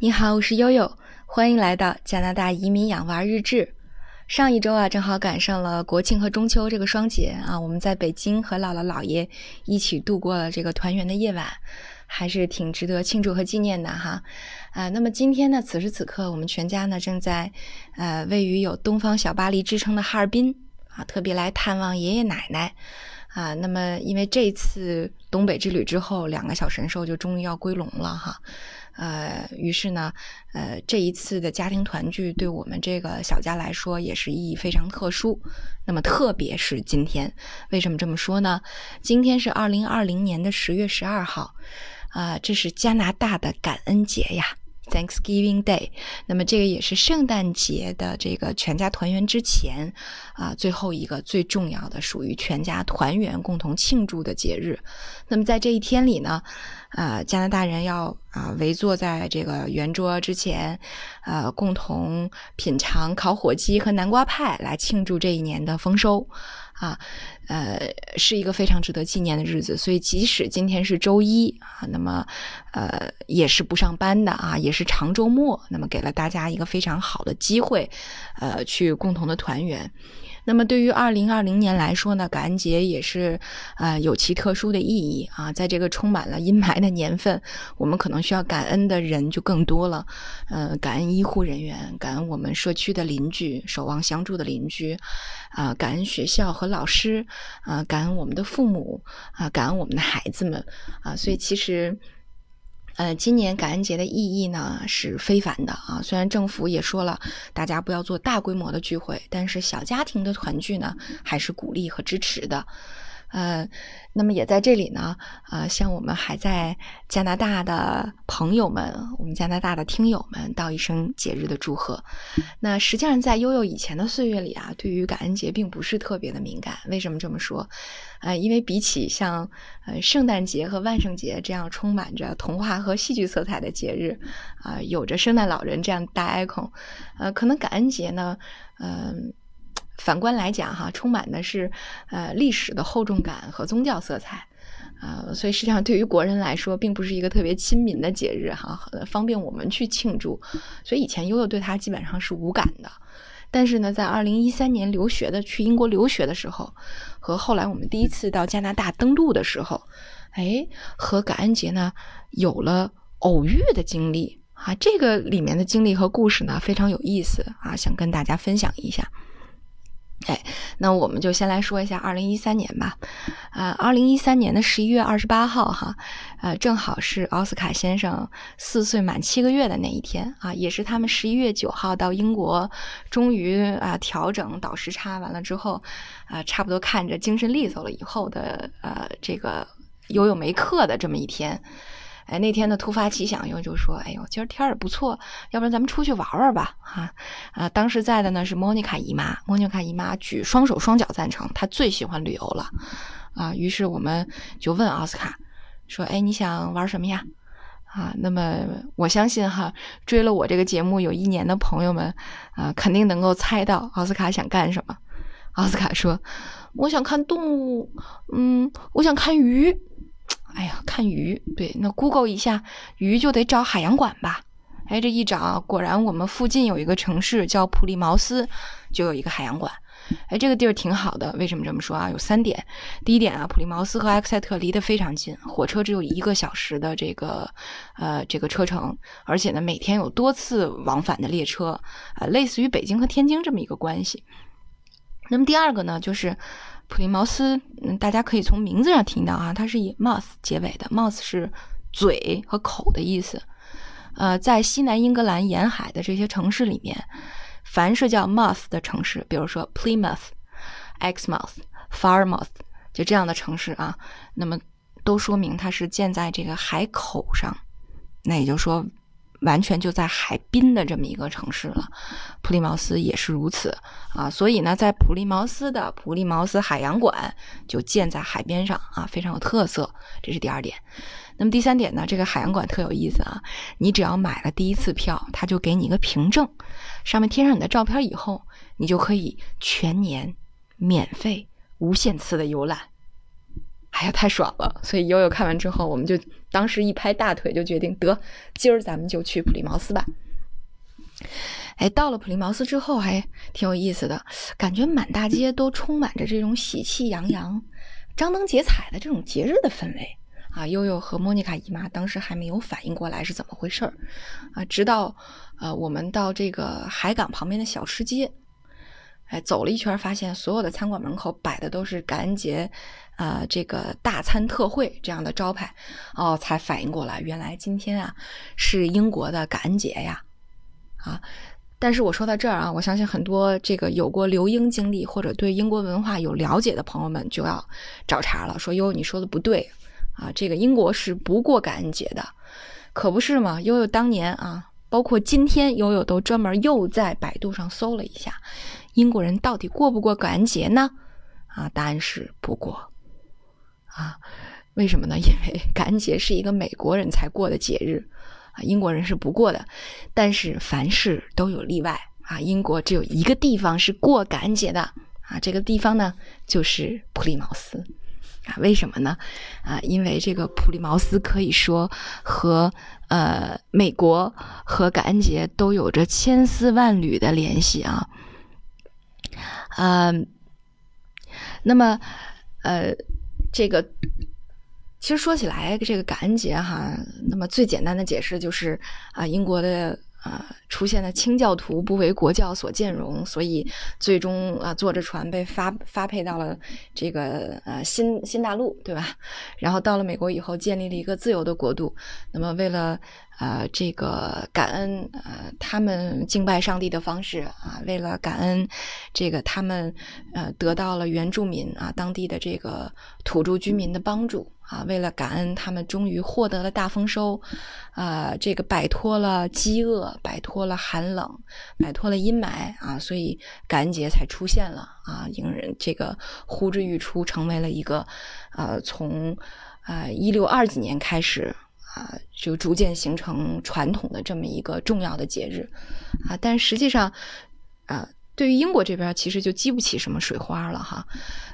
你好，我是悠悠，欢迎来到加拿大移民养娃日志。上一周啊，正好赶上了国庆和中秋这个双节啊，我们在北京和姥姥姥爷一起度过了这个团圆的夜晚，还是挺值得庆祝和纪念的哈。啊，那么今天呢，此时此刻，我们全家呢正在呃位于有东方小巴黎之称的哈尔滨啊，特别来探望爷爷奶奶啊。那么因为这次东北之旅之后，两个小神兽就终于要归笼了哈。呃，于是呢，呃，这一次的家庭团聚对我们这个小家来说也是意义非常特殊。那么，特别是今天，为什么这么说呢？今天是二零二零年的十月十二号，啊，这是加拿大的感恩节呀。Thanksgiving Day，那么这个也是圣诞节的这个全家团圆之前啊最后一个最重要的属于全家团圆共同庆祝的节日。那么在这一天里呢，啊加拿大人要啊围坐在这个圆桌之前，呃共同品尝烤火鸡和南瓜派来庆祝这一年的丰收。啊，呃，是一个非常值得纪念的日子，所以即使今天是周一啊，那么，呃，也是不上班的啊，也是长周末，那么给了大家一个非常好的机会，呃，去共同的团圆。那么对于二零二零年来说呢，感恩节也是，呃，有其特殊的意义啊。在这个充满了阴霾的年份，我们可能需要感恩的人就更多了。呃，感恩医护人员，感恩我们社区的邻居，守望相助的邻居，啊，感恩学校和老师，啊，感恩我们的父母，啊，感恩我们的孩子们，啊，所以其实。呃，今年感恩节的意义呢是非凡的啊！虽然政府也说了，大家不要做大规模的聚会，但是小家庭的团聚呢，还是鼓励和支持的。呃，那么也在这里呢，呃，向我们还在加拿大的朋友们，我们加拿大的听友们道一声节日的祝贺。那实际上在悠悠以前的岁月里啊，对于感恩节并不是特别的敏感。为什么这么说？呃，因为比起像呃圣诞节和万圣节这样充满着童话和戏剧色彩的节日，啊，有着圣诞老人这样大 icon，呃，可能感恩节呢，嗯。反观来讲，哈，充满的是呃历史的厚重感和宗教色彩，啊，所以实际上对于国人来说，并不是一个特别亲民的节日，哈，方便我们去庆祝。所以以前悠悠对它基本上是无感的。但是呢，在二零一三年留学的去英国留学的时候，和后来我们第一次到加拿大登陆的时候，哎，和感恩节呢有了偶遇的经历啊。这个里面的经历和故事呢非常有意思啊，想跟大家分享一下。哎，那我们就先来说一下二零一三年吧。啊，二零一三年的十一月二十八号，哈，呃，正好是奥斯卡先生四岁满七个月的那一天啊，也是他们十一月九号到英国，终于啊调整倒时差完了之后，啊，差不多看着精神利索了以后的呃这个悠悠没课的这么一天。哎，那天的突发奇想，又就说：“哎呦，今儿天儿也不错，要不然咱们出去玩玩吧？”哈，啊，当时在的呢是莫妮卡姨妈，莫妮卡姨妈举双手双脚赞成，她最喜欢旅游了，啊，于是我们就问奥斯卡说：“哎，你想玩什么呀？”啊，那么我相信哈，追了我这个节目有一年的朋友们，啊，肯定能够猜到奥斯卡想干什么。奥斯卡说：“我想看动物，嗯，我想看鱼。”哎呀，看鱼，对，那 Google 一下鱼就得找海洋馆吧。哎，这一找，果然我们附近有一个城市叫普利茅斯，就有一个海洋馆。哎，这个地儿挺好的。为什么这么说啊？有三点。第一点啊，普利茅斯和埃克塞特离得非常近，火车只有一个小时的这个呃这个车程，而且呢，每天有多次往返的列车，啊，类似于北京和天津这么一个关系。那么第二个呢，就是。普利茅斯，嗯，大家可以从名字上听到啊，它是以 mouth 结尾的，mouth 是嘴和口的意思。呃，在西南英格兰沿海的这些城市里面，凡是叫 mouth 的城市，比如说 Plymouth、Exmouth、Farmouth，就这样的城市啊，那么都说明它是建在这个海口上。那也就是说。完全就在海滨的这么一个城市了，普利茅斯也是如此啊。所以呢，在普利茅斯的普利茅斯海洋馆就建在海边上啊，非常有特色。这是第二点。那么第三点呢，这个海洋馆特有意思啊。你只要买了第一次票，他就给你一个凭证，上面贴上你的照片，以后你就可以全年免费、无限次的游览。哎呀，太爽了！所以悠悠看完之后，我们就当时一拍大腿，就决定得今儿咱们就去普利茅斯吧。哎，到了普利茅斯之后，还挺有意思的，感觉满大街都充满着这种喜气洋洋、张灯结彩的这种节日的氛围啊。悠悠和莫妮卡姨妈当时还没有反应过来是怎么回事儿啊，直到呃我们到这个海港旁边的小吃街，哎，走了一圈，发现所有的餐馆门口摆的都是感恩节。啊，这个大餐特惠这样的招牌，哦，才反应过来，原来今天啊是英国的感恩节呀！啊，但是我说到这儿啊，我相信很多这个有过留英经历或者对英国文化有了解的朋友们就要找茬了，说哟，你说的不对啊，这个英国是不过感恩节的，可不是嘛？悠悠当年啊，包括今天，悠悠都专门又在百度上搜了一下，英国人到底过不过感恩节呢？啊，答案是不过。啊，为什么呢？因为感恩节是一个美国人才过的节日，啊，英国人是不过的。但是凡事都有例外啊，英国只有一个地方是过感恩节的啊，这个地方呢就是普利茅斯啊。为什么呢？啊，因为这个普利茅斯可以说和呃美国和感恩节都有着千丝万缕的联系啊。嗯，那么呃。这个其实说起来，这个感恩节哈，那么最简单的解释就是啊，英国的啊出现了清教徒不为国教所兼容，所以最终啊坐着船被发发配到了这个呃新新大陆，对吧？然后到了美国以后，建立了一个自由的国度。那么为了呃，这个感恩呃，他们敬拜上帝的方式啊，为了感恩这个他们呃得到了原住民啊当地的这个土著居民的帮助啊，为了感恩他们终于获得了大丰收啊，这个摆脱了饥饿，摆脱了寒冷，摆脱了阴霾啊，所以感恩节才出现了啊，迎人这个呼之欲出，成为了一个呃从啊一六二几年开始。啊，就逐渐形成传统的这么一个重要的节日，啊，但实际上，啊，对于英国这边其实就激不起什么水花了哈。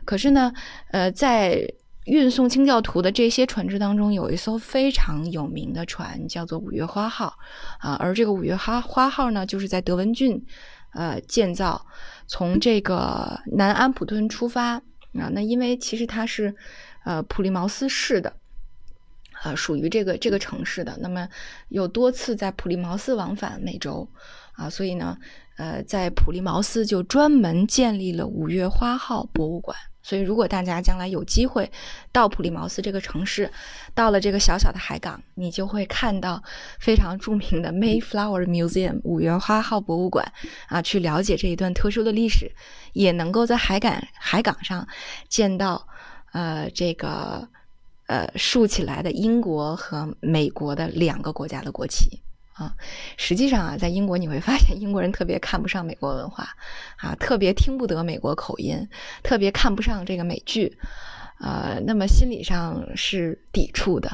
可是呢，呃，在运送清教徒的这些船只当中，有一艘非常有名的船，叫做五月花号，啊，而这个五月花花号呢，就是在德文郡，呃，建造，从这个南安普敦出发，啊，那因为其实它是，呃，普利茅斯市的。啊，属于这个这个城市的，那么有多次在普利茅斯往返美洲，啊，所以呢，呃，在普利茅斯就专门建立了五月花号博物馆。所以，如果大家将来有机会到普利茅斯这个城市，到了这个小小的海港，你就会看到非常著名的 Mayflower Museum 五月花号博物馆，啊，去了解这一段特殊的历史，也能够在海港海港上见到，呃，这个。呃，竖起来的英国和美国的两个国家的国旗啊，实际上啊，在英国你会发现英国人特别看不上美国文化啊，特别听不得美国口音，特别看不上这个美剧，呃，那么心理上是抵触的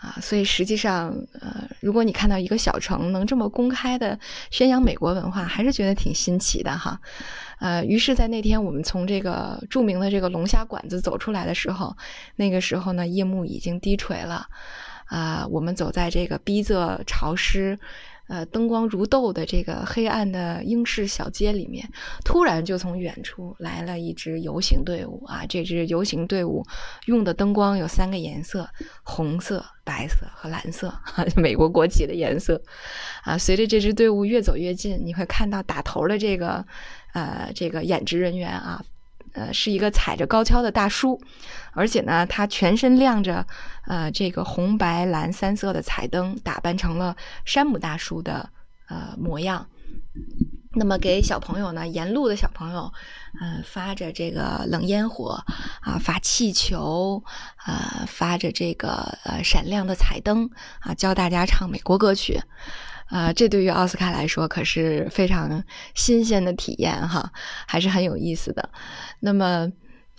啊，所以实际上呃，如果你看到一个小城能这么公开的宣扬美国文化，还是觉得挺新奇的哈。呃，于是，在那天我们从这个著名的这个龙虾馆子走出来的时候，那个时候呢，夜幕已经低垂了。啊，我们走在这个逼仄潮湿、呃灯光如豆的这个黑暗的英式小街里面，突然就从远处来了一支游行队伍。啊，这支游行队伍用的灯光有三个颜色：红色、白色和蓝色，美国国旗的颜色。啊，随着这支队伍越走越近，你会看到打头的这个。呃，这个演职人员啊，呃，是一个踩着高跷的大叔，而且呢，他全身亮着呃这个红白蓝三色的彩灯，打扮成了山姆大叔的呃模样。那么给小朋友呢，沿路的小朋友，嗯，发着这个冷烟火啊，发气球啊，发着这个呃闪亮的彩灯啊，教大家唱美国歌曲。啊，这对于奥斯卡来说可是非常新鲜的体验哈，还是很有意思的。那么，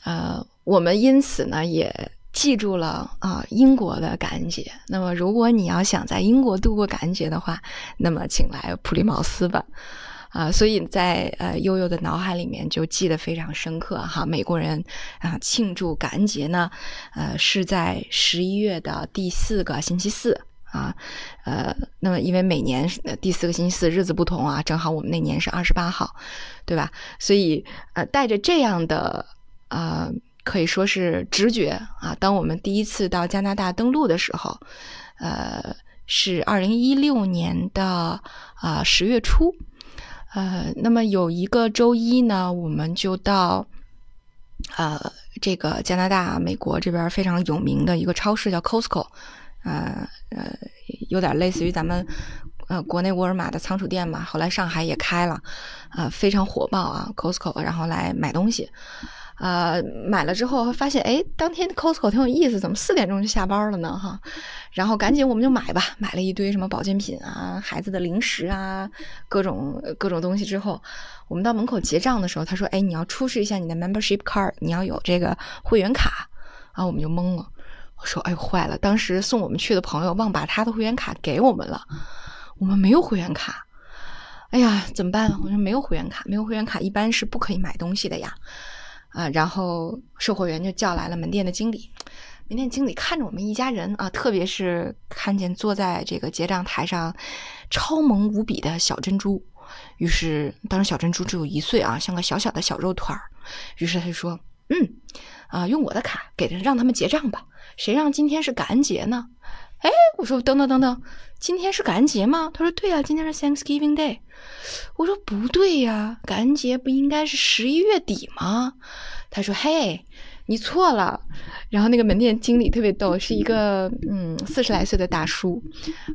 呃，我们因此呢也记住了啊英国的感恩节。那么，如果你要想在英国度过感恩节的话，那么请来普利茅斯吧。啊，所以在呃悠悠的脑海里面就记得非常深刻哈。美国人啊庆祝感恩节呢，呃是在十一月的第四个星期四啊，呃，那么因为每年第四个星期四日子不同啊，正好我们那年是二十八号，对吧？所以呃带着这样的啊可以说是直觉啊，当我们第一次到加拿大登陆的时候，呃是二零一六年的啊十月初。呃，那么有一个周一呢，我们就到呃这个加拿大、美国这边非常有名的一个超市叫 Costco，呃呃，有点类似于咱们呃国内沃尔玛的仓储店嘛。后来上海也开了，啊，非常火爆啊，Costco，然后来买东西。呃，买了之后发现，哎，当天 Costco 挺有意思，怎么四点钟就下班了呢？哈，然后赶紧我们就买吧，买了一堆什么保健品啊、孩子的零食啊，各种各种东西之后，我们到门口结账的时候，他说，哎，你要出示一下你的 membership card，你要有这个会员卡，然后我们就懵了，我说，哎呦，坏了，当时送我们去的朋友忘把他的会员卡给我们了，我们没有会员卡，哎呀，怎么办？我说没有会员卡，没有会员卡一般是不可以买东西的呀。啊，然后售货员就叫来了门店的经理，门店经理看着我们一家人啊，特别是看见坐在这个结账台上超萌无比的小珍珠，于是当时小珍珠只有一岁啊，像个小小的小肉团儿，于是他就说：“嗯，啊，用我的卡给让他们结账吧，谁让今天是感恩节呢？”哎，我说等等等等，今天是感恩节吗？他说对呀，今天是 Thanksgiving Day。我说不对呀，感恩节不应该是十一月底吗？他说嘿，你错了。然后那个门店经理特别逗，是一个嗯四十来岁的大叔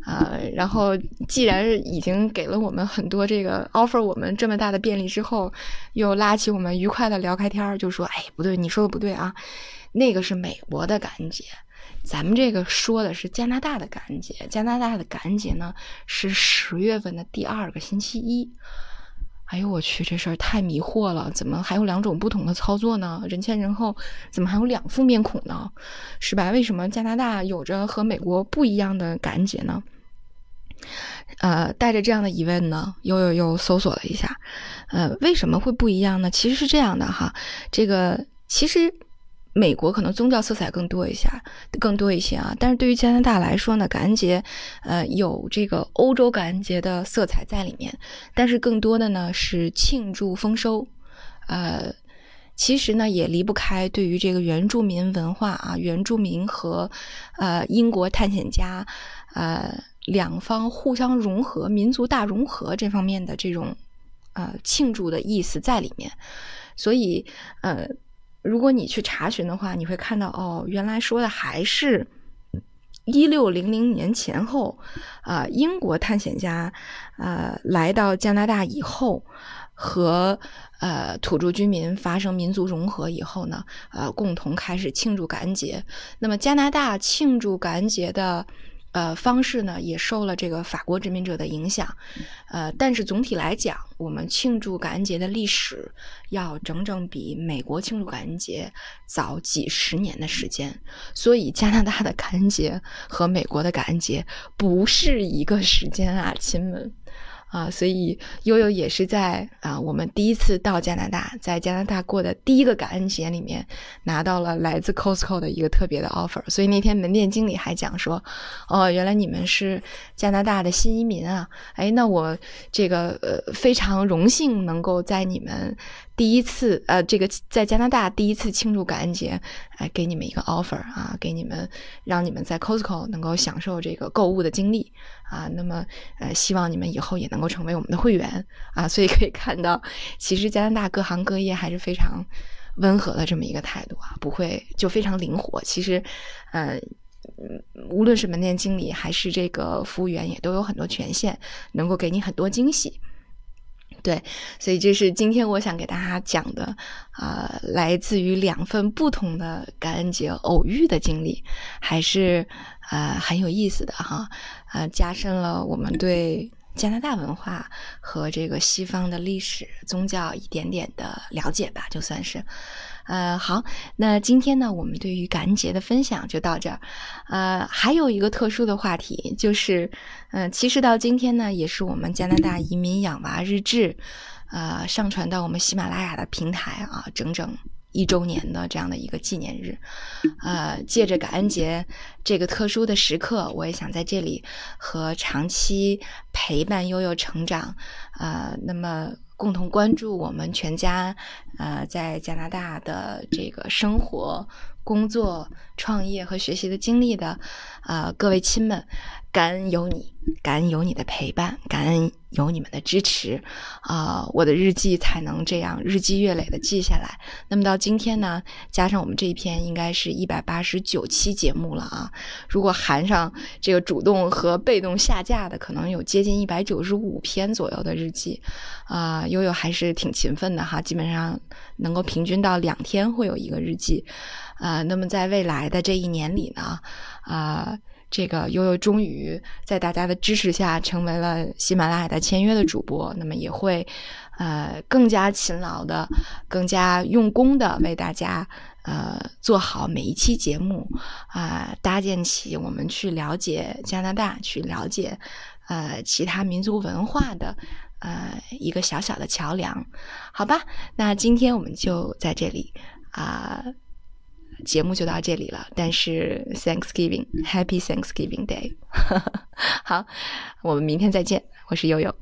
啊。然后既然已经给了我们很多这个 offer，我们这么大的便利之后，又拉起我们愉快的聊开天就说哎不对，你说的不对啊，那个是美国的感恩节。咱们这个说的是加拿大的感恩节，加拿大的感恩节呢是十月份的第二个星期一。哎呦我去，这事儿太迷惑了，怎么还有两种不同的操作呢？人前人后怎么还有两副面孔呢？是吧？为什么加拿大有着和美国不一样的感觉呢？呃，带着这样的疑问呢，又又又搜索了一下，呃，为什么会不一样呢？其实是这样的哈，这个其实。美国可能宗教色彩更多一下，更多一些啊。但是对于加拿大来说呢，感恩节，呃，有这个欧洲感恩节的色彩在里面。但是更多的呢是庆祝丰收，呃，其实呢也离不开对于这个原住民文化啊，原住民和呃英国探险家，呃两方互相融合、民族大融合这方面的这种呃庆祝的意思在里面。所以呃。如果你去查询的话，你会看到哦，原来说的还是一六零零年前后，啊，英国探险家，呃，来到加拿大以后，和呃土著居民发生民族融合以后呢，呃，共同开始庆祝感恩节。那么加拿大庆祝感恩节的。呃，方式呢也受了这个法国殖民者的影响，呃，但是总体来讲，我们庆祝感恩节的历史要整整比美国庆祝感恩节早几十年的时间，所以加拿大的感恩节和美国的感恩节不是一个时间啊，亲们。啊，所以悠悠也是在啊，我们第一次到加拿大，在加拿大过的第一个感恩节里面，拿到了来自 Costco 的一个特别的 offer。所以那天门店经理还讲说，哦，原来你们是加拿大的新移民啊，哎，那我这个呃非常荣幸能够在你们。第一次，呃，这个在加拿大第一次庆祝感恩节，哎，给你们一个 offer 啊，给你们让你们在 Costco 能够享受这个购物的经历啊。那么，呃，希望你们以后也能成为我们的会员啊。所以可以看到，其实加拿大各行各业还是非常温和的这么一个态度啊，不会就非常灵活。其实，呃，无论是门店经理还是这个服务员，也都有很多权限，能够给你很多惊喜。对，所以这是今天我想给大家讲的，啊，来自于两份不同的感恩节偶遇的经历，还是啊很有意思的哈，啊，加深了我们对加拿大文化和这个西方的历史宗教一点点的了解吧，就算是。呃，好，那今天呢，我们对于感恩节的分享就到这儿。呃，还有一个特殊的话题，就是，嗯，其实到今天呢，也是我们加拿大移民养娃日志，呃，上传到我们喜马拉雅的平台啊，整整。一周年的这样的一个纪念日，呃，借着感恩节这个特殊的时刻，我也想在这里和长期陪伴悠悠成长，呃，那么共同关注我们全家，呃，在加拿大的这个生活、工作、创业和学习的经历的，呃，各位亲们。感恩有你，感恩有你的陪伴，感恩有你们的支持，啊，我的日记才能这样日积月累的记下来。那么到今天呢，加上我们这一篇，应该是一百八十九期节目了啊。如果含上这个主动和被动下架的，可能有接近一百九十五篇左右的日记，啊，悠悠还是挺勤奋的哈，基本上能够平均到两天会有一个日记，啊，那么在未来的这一年里呢，啊。这个悠悠终于在大家的支持下成为了喜马拉雅的签约的主播，那么也会，呃，更加勤劳的、更加用功的为大家，呃，做好每一期节目，啊，搭建起我们去了解加拿大、去了解，呃，其他民族文化的，呃，一个小小的桥梁，好吧？那今天我们就在这里，啊。节目就到这里了，但是 Thanksgiving Happy Thanksgiving Day，好，我们明天再见，我是悠悠。